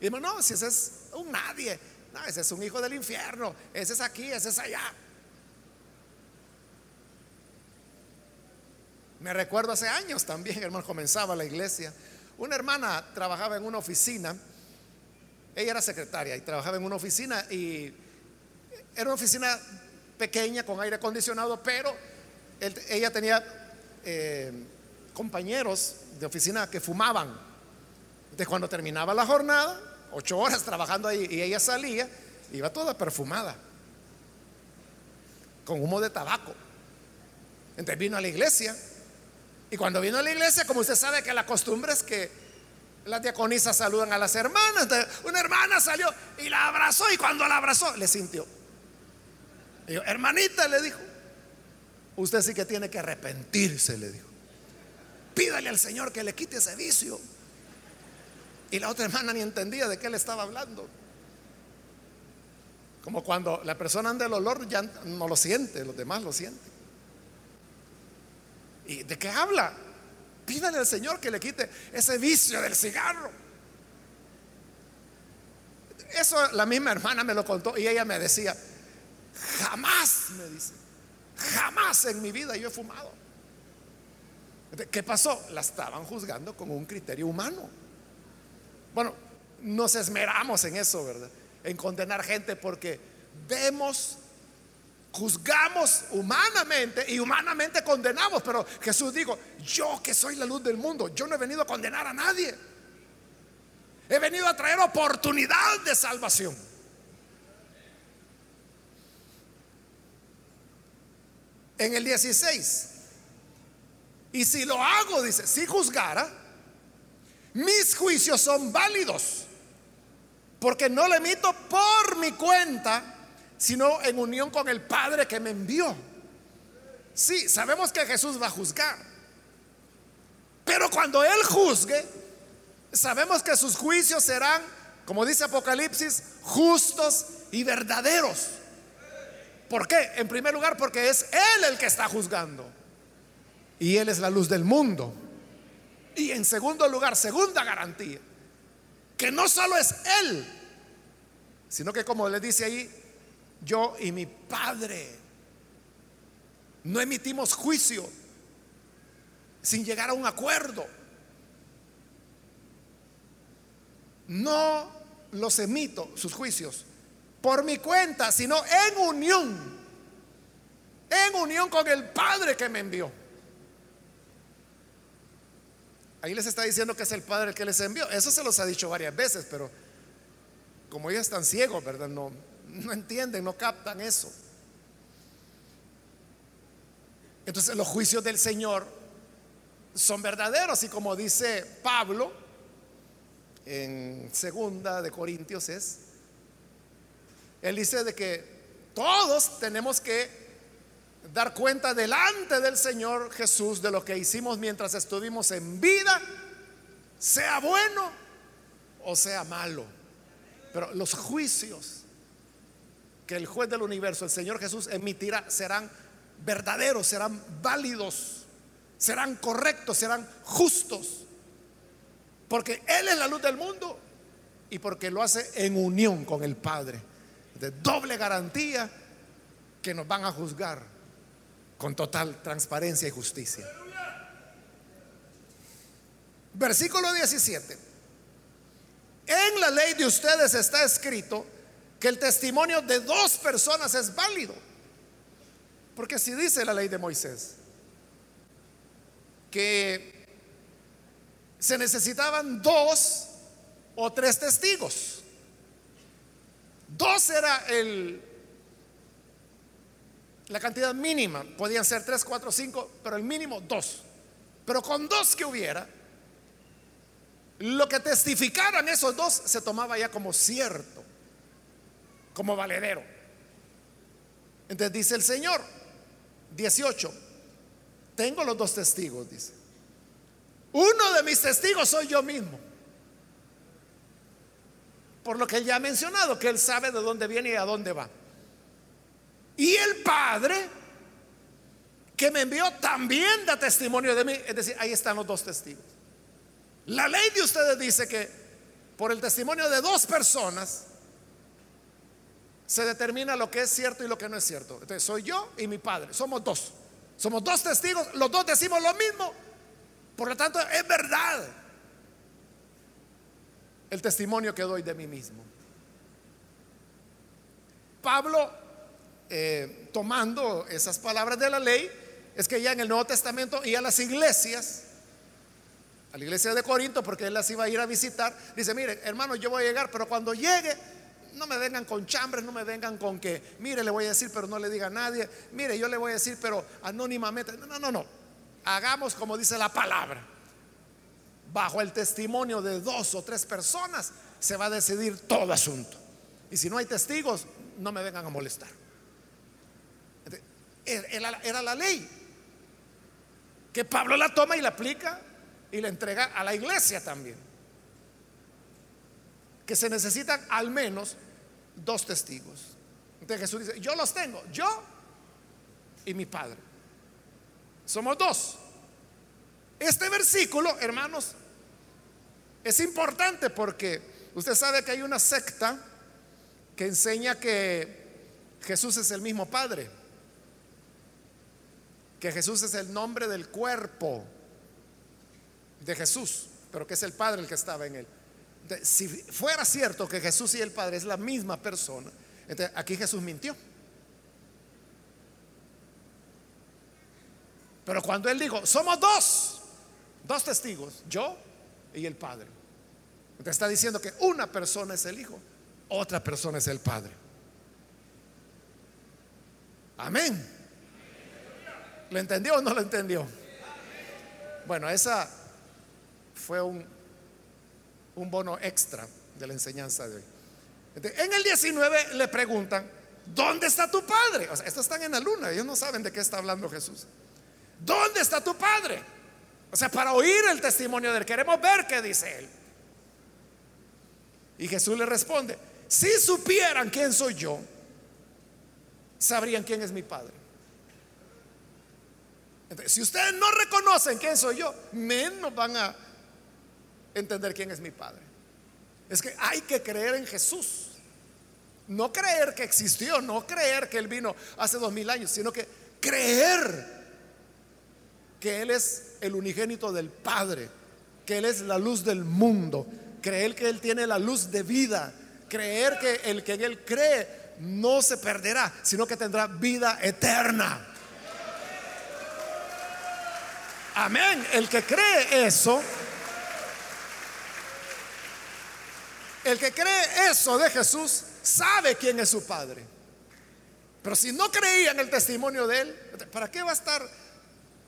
Y si ese es un nadie, ese es un hijo del infierno, ese es aquí, ese es allá. Me recuerdo hace años también, hermano, comenzaba la iglesia. Una hermana trabajaba en una oficina ella era secretaria y trabajaba en una oficina y era una oficina pequeña con aire acondicionado, pero ella tenía eh, compañeros de oficina que fumaban. Entonces cuando terminaba la jornada, ocho horas trabajando ahí y ella salía, iba toda perfumada, con humo de tabaco. Entonces vino a la iglesia y cuando vino a la iglesia, como usted sabe que la costumbre es que las diaconisas saludan a las hermanas. una hermana salió y la abrazó y cuando la abrazó le sintió. Hermanita, le dijo, usted sí que tiene que arrepentirse, le dijo. Pídale al Señor que le quite ese vicio. Y la otra hermana ni entendía de qué le estaba hablando. Como cuando la persona anda el olor ya no lo siente, los demás lo sienten. ¿Y de qué habla? Pídale al Señor que le quite ese vicio del cigarro. Eso la misma hermana me lo contó y ella me decía, jamás, me dice, jamás en mi vida yo he fumado. ¿Qué pasó? La estaban juzgando con un criterio humano. Bueno, nos esmeramos en eso, ¿verdad? En condenar gente porque vemos juzgamos humanamente y humanamente condenamos, pero Jesús dijo, yo que soy la luz del mundo, yo no he venido a condenar a nadie. He venido a traer oportunidad de salvación. En el 16. Y si lo hago, dice, si juzgara, mis juicios son válidos, porque no lo emito por mi cuenta, sino en unión con el Padre que me envió. Sí, sabemos que Jesús va a juzgar. Pero cuando Él juzgue, sabemos que sus juicios serán, como dice Apocalipsis, justos y verdaderos. ¿Por qué? En primer lugar, porque es Él el que está juzgando. Y Él es la luz del mundo. Y en segundo lugar, segunda garantía, que no solo es Él, sino que como le dice ahí, yo y mi Padre. No emitimos juicio sin llegar a un acuerdo. No los emito, sus juicios, por mi cuenta, sino en unión, en unión con el Padre que me envió. Ahí les está diciendo que es el Padre el que les envió. Eso se los ha dicho varias veces, pero como ellos están ciegos, ¿verdad? No, no entienden, no captan eso. Entonces los juicios del Señor son verdaderos y como dice Pablo en segunda de Corintios es, él dice de que todos tenemos que dar cuenta delante del Señor Jesús de lo que hicimos mientras estuvimos en vida, sea bueno o sea malo. Pero los juicios que el juez del universo, el Señor Jesús, emitirá serán verdaderos, serán válidos, serán correctos, serán justos. Porque Él es la luz del mundo y porque lo hace en unión con el Padre. De doble garantía que nos van a juzgar con total transparencia y justicia. Versículo 17. En la ley de ustedes está escrito que el testimonio de dos personas es válido. Porque si dice la ley de Moisés que se necesitaban dos o tres testigos. Dos era el, la cantidad mínima. Podían ser tres, cuatro, cinco, pero el mínimo dos. Pero con dos que hubiera, lo que testificaran esos dos se tomaba ya como cierto, como valedero. Entonces dice el Señor, 18, tengo los dos testigos, dice. Uno de mis testigos soy yo mismo. Por lo que él ya ha mencionado, que él sabe de dónde viene y a dónde va. Y el Padre que me envió también da testimonio de mí. Es decir, ahí están los dos testigos. La ley de ustedes dice que por el testimonio de dos personas se determina lo que es cierto y lo que no es cierto. Entonces soy yo y mi padre, somos dos. Somos dos testigos, los dos decimos lo mismo. Por lo tanto, es verdad el testimonio que doy de mí mismo. Pablo, eh, tomando esas palabras de la ley, es que ya en el Nuevo Testamento y a las iglesias a la iglesia de Corinto porque él las iba a ir a visitar. Dice, mire, hermano, yo voy a llegar, pero cuando llegue, no me vengan con chambres, no me vengan con que, mire, le voy a decir, pero no le diga a nadie. Mire, yo le voy a decir, pero anónimamente. No, no, no, no. Hagamos como dice la palabra. Bajo el testimonio de dos o tres personas se va a decidir todo asunto. Y si no hay testigos, no me vengan a molestar. Era la ley que Pablo la toma y la aplica y le entrega a la iglesia también. Que se necesitan al menos dos testigos. Entonces Jesús dice, yo los tengo, yo y mi Padre. Somos dos. Este versículo, hermanos, es importante porque usted sabe que hay una secta que enseña que Jesús es el mismo Padre, que Jesús es el nombre del cuerpo de Jesús, pero que es el Padre el que estaba en él. si fuera cierto que Jesús y el Padre es la misma persona, aquí Jesús mintió. Pero cuando él dijo, somos dos, dos testigos, yo y el Padre. Entonces está diciendo que una persona es el Hijo, otra persona es el Padre. Amén. ¿Lo entendió o no lo entendió? Bueno, esa fue un, un bono extra de la enseñanza de hoy. en el 19 le preguntan, ¿dónde está tu padre? O sea, estos están en la luna, ellos no saben de qué está hablando Jesús. ¿Dónde está tu padre? O sea, para oír el testimonio de él, queremos ver qué dice él. Y Jesús le responde, si supieran quién soy yo, sabrían quién es mi padre. si ustedes no reconocen quién soy yo, menos van a entender quién es mi Padre. Es que hay que creer en Jesús. No creer que existió, no creer que Él vino hace dos mil años, sino que creer que Él es el unigénito del Padre, que Él es la luz del mundo, creer que Él tiene la luz de vida, creer que el que en Él cree no se perderá, sino que tendrá vida eterna. Amén. El que cree eso, el que cree eso de Jesús, sabe quién es su Padre. Pero si no creía en el testimonio de Él, ¿para qué va a estar?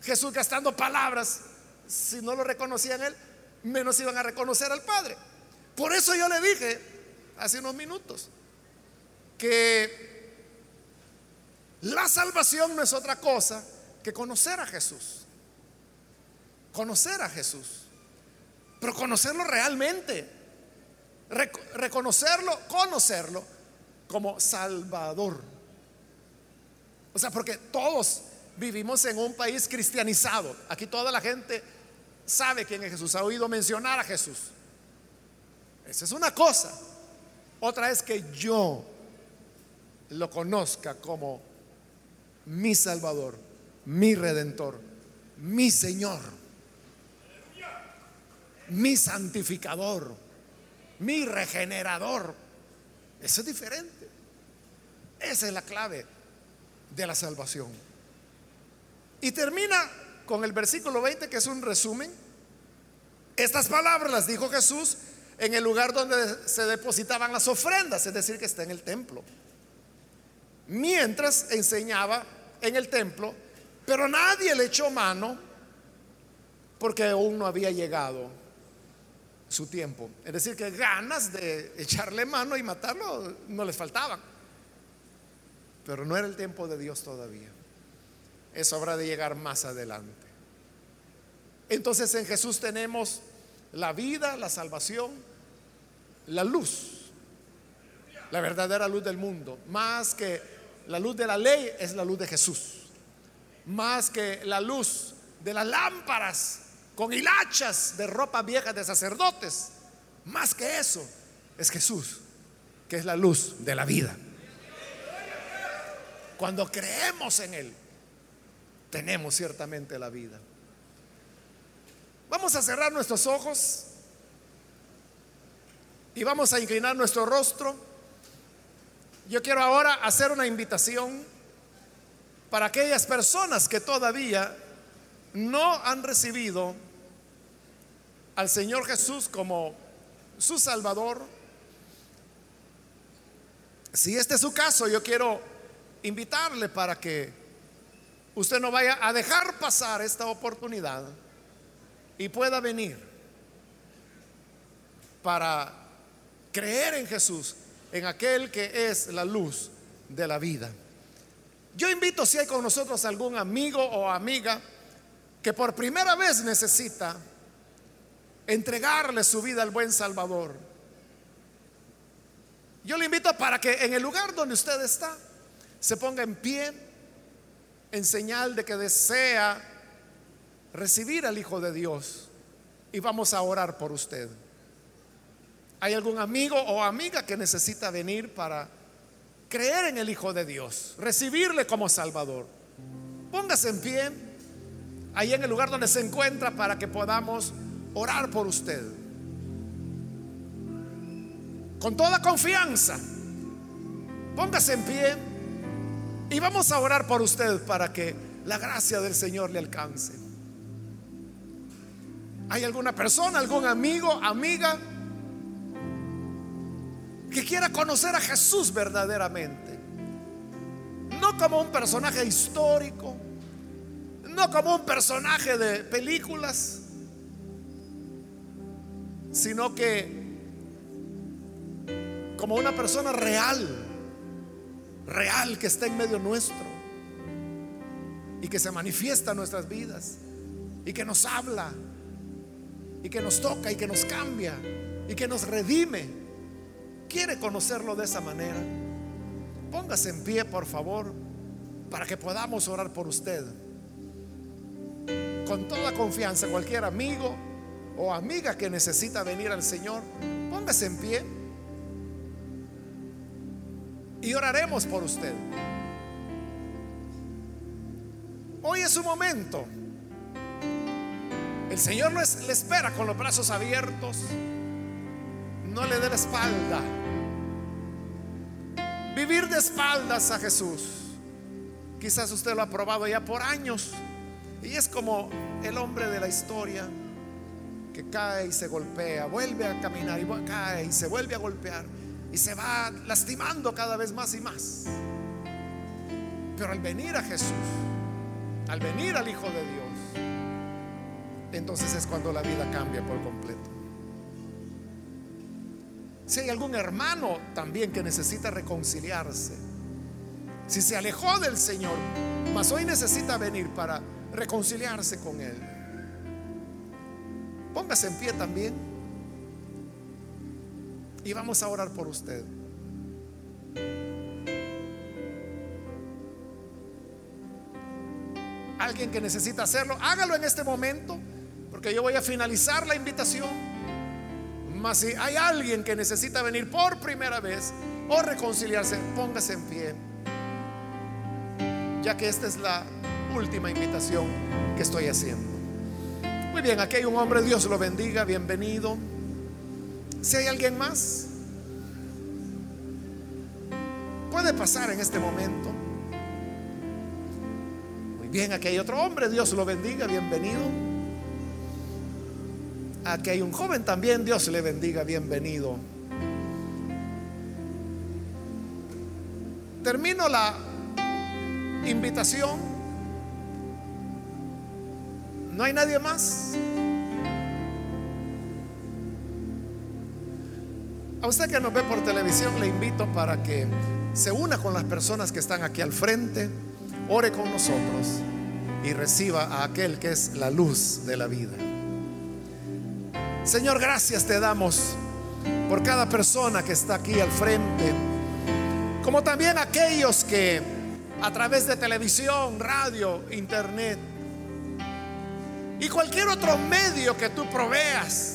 Jesús gastando palabras si no lo reconocían él? Menos iban a reconocer al Padre. Por eso yo le dije hace unos minutos que la salvación no es otra cosa que conocer a Jesús. Conocer a Jesús. Pero conocerlo realmente. reconocerlo, conocerlo como Salvador. O sea, porque todos vivimos en un país cristianizado. Aquí toda la gente sabe quién es Jesús, ha oído mencionar a Jesús. Esa es una cosa. Otra es que yo lo conozca como mi Salvador, mi Redentor, mi Señor, mi santificador, mi regenerador. Eso es diferente. Esa es la clave de la salvación. Y termina con el versículo 20, que es un resumen. Estas palabras las dijo Jesús en el lugar donde se depositaban las ofrendas, es decir, que está en el templo. Mientras enseñaba en el templo, pero nadie le echó mano porque aún no había llegado su tiempo. Es decir, que ganas de echarle mano y matarlo no les faltaban. Pero no era el tiempo de Dios todavía. Eso habrá de llegar más adelante. Entonces en Jesús tenemos la vida, la salvación, la luz, la verdadera luz del mundo. Más que la luz de la ley es la luz de Jesús. Más que la luz de las lámparas con hilachas de ropa vieja de sacerdotes. Más que eso es Jesús, que es la luz de la vida. Cuando creemos en Él, tenemos ciertamente la vida. Vamos a cerrar nuestros ojos y vamos a inclinar nuestro rostro. Yo quiero ahora hacer una invitación para aquellas personas que todavía no han recibido al Señor Jesús como su Salvador. Si este es su caso, yo quiero invitarle para que usted no vaya a dejar pasar esta oportunidad y pueda venir para creer en Jesús, en aquel que es la luz de la vida. Yo invito si hay con nosotros algún amigo o amiga que por primera vez necesita entregarle su vida al buen Salvador. Yo le invito para que en el lugar donde usted está, se ponga en pie en señal de que desea recibir al Hijo de Dios y vamos a orar por usted. ¿Hay algún amigo o amiga que necesita venir para creer en el Hijo de Dios, recibirle como Salvador? Póngase en pie ahí en el lugar donde se encuentra para que podamos orar por usted. Con toda confianza, póngase en pie. Y vamos a orar por usted para que la gracia del Señor le alcance. ¿Hay alguna persona, algún amigo, amiga que quiera conocer a Jesús verdaderamente? No como un personaje histórico, no como un personaje de películas, sino que como una persona real real que está en medio nuestro y que se manifiesta en nuestras vidas y que nos habla y que nos toca y que nos cambia y que nos redime. ¿Quiere conocerlo de esa manera? Póngase en pie, por favor, para que podamos orar por usted. Con toda confianza, cualquier amigo o amiga que necesita venir al Señor, póngase en pie y oraremos por usted. Hoy es su momento. El Señor le espera con los brazos abiertos. No le dé la espalda. Vivir de espaldas a Jesús. Quizás usted lo ha probado ya por años. Y es como el hombre de la historia que cae y se golpea, vuelve a caminar y cae y se vuelve a golpear y se va lastimando cada vez más y más. Pero al venir a Jesús, al venir al Hijo de Dios, entonces es cuando la vida cambia por completo. Si hay algún hermano también que necesita reconciliarse, si se alejó del Señor, mas hoy necesita venir para reconciliarse con Él, póngase en pie también y vamos a orar por usted. Alguien que necesita hacerlo, hágalo en este momento, porque yo voy a finalizar la invitación. Mas si hay alguien que necesita venir por primera vez o reconciliarse, póngase en pie. Ya que esta es la última invitación que estoy haciendo. Muy bien, aquí hay un hombre, Dios lo bendiga, bienvenido. Si hay alguien más, puede pasar en este momento. Muy bien, aquí hay otro hombre, Dios lo bendiga, bienvenido. Aquí hay un joven también, Dios le bendiga, bienvenido. Termino la invitación. ¿No hay nadie más? A usted que nos ve por televisión le invito para que se una con las personas que están aquí al frente, ore con nosotros y reciba a aquel que es la luz de la vida. Señor, gracias te damos por cada persona que está aquí al frente, como también aquellos que a través de televisión, radio, internet y cualquier otro medio que tú proveas,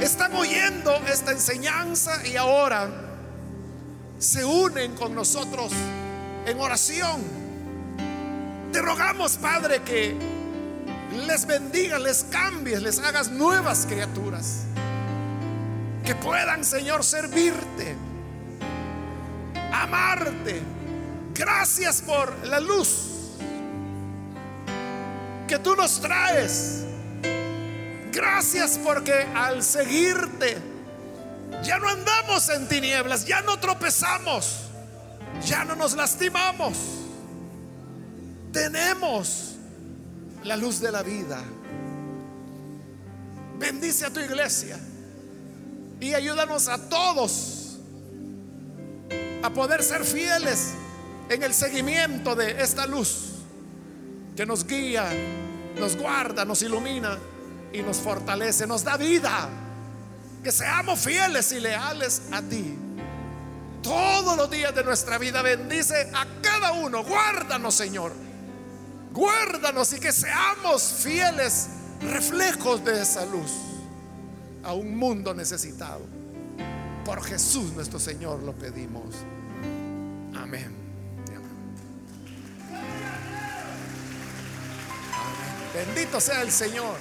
están oyendo esta enseñanza y ahora se unen con nosotros en oración. Te rogamos, Padre, que les bendiga, les cambies, les hagas nuevas criaturas. Que puedan, Señor, servirte, amarte. Gracias por la luz que tú nos traes. Gracias porque al seguirte ya no andamos en tinieblas, ya no tropezamos, ya no nos lastimamos. Tenemos la luz de la vida. Bendice a tu iglesia y ayúdanos a todos a poder ser fieles en el seguimiento de esta luz que nos guía, nos guarda, nos ilumina y nos fortalece, nos da vida. Que seamos fieles y leales a ti. Todos los días de nuestra vida bendice a cada uno. Guárdanos, Señor Guárdanos y que seamos fieles reflejos de esa luz a un mundo necesitado. Por Jesús nuestro Señor lo pedimos. Amén. Bendito sea el Señor.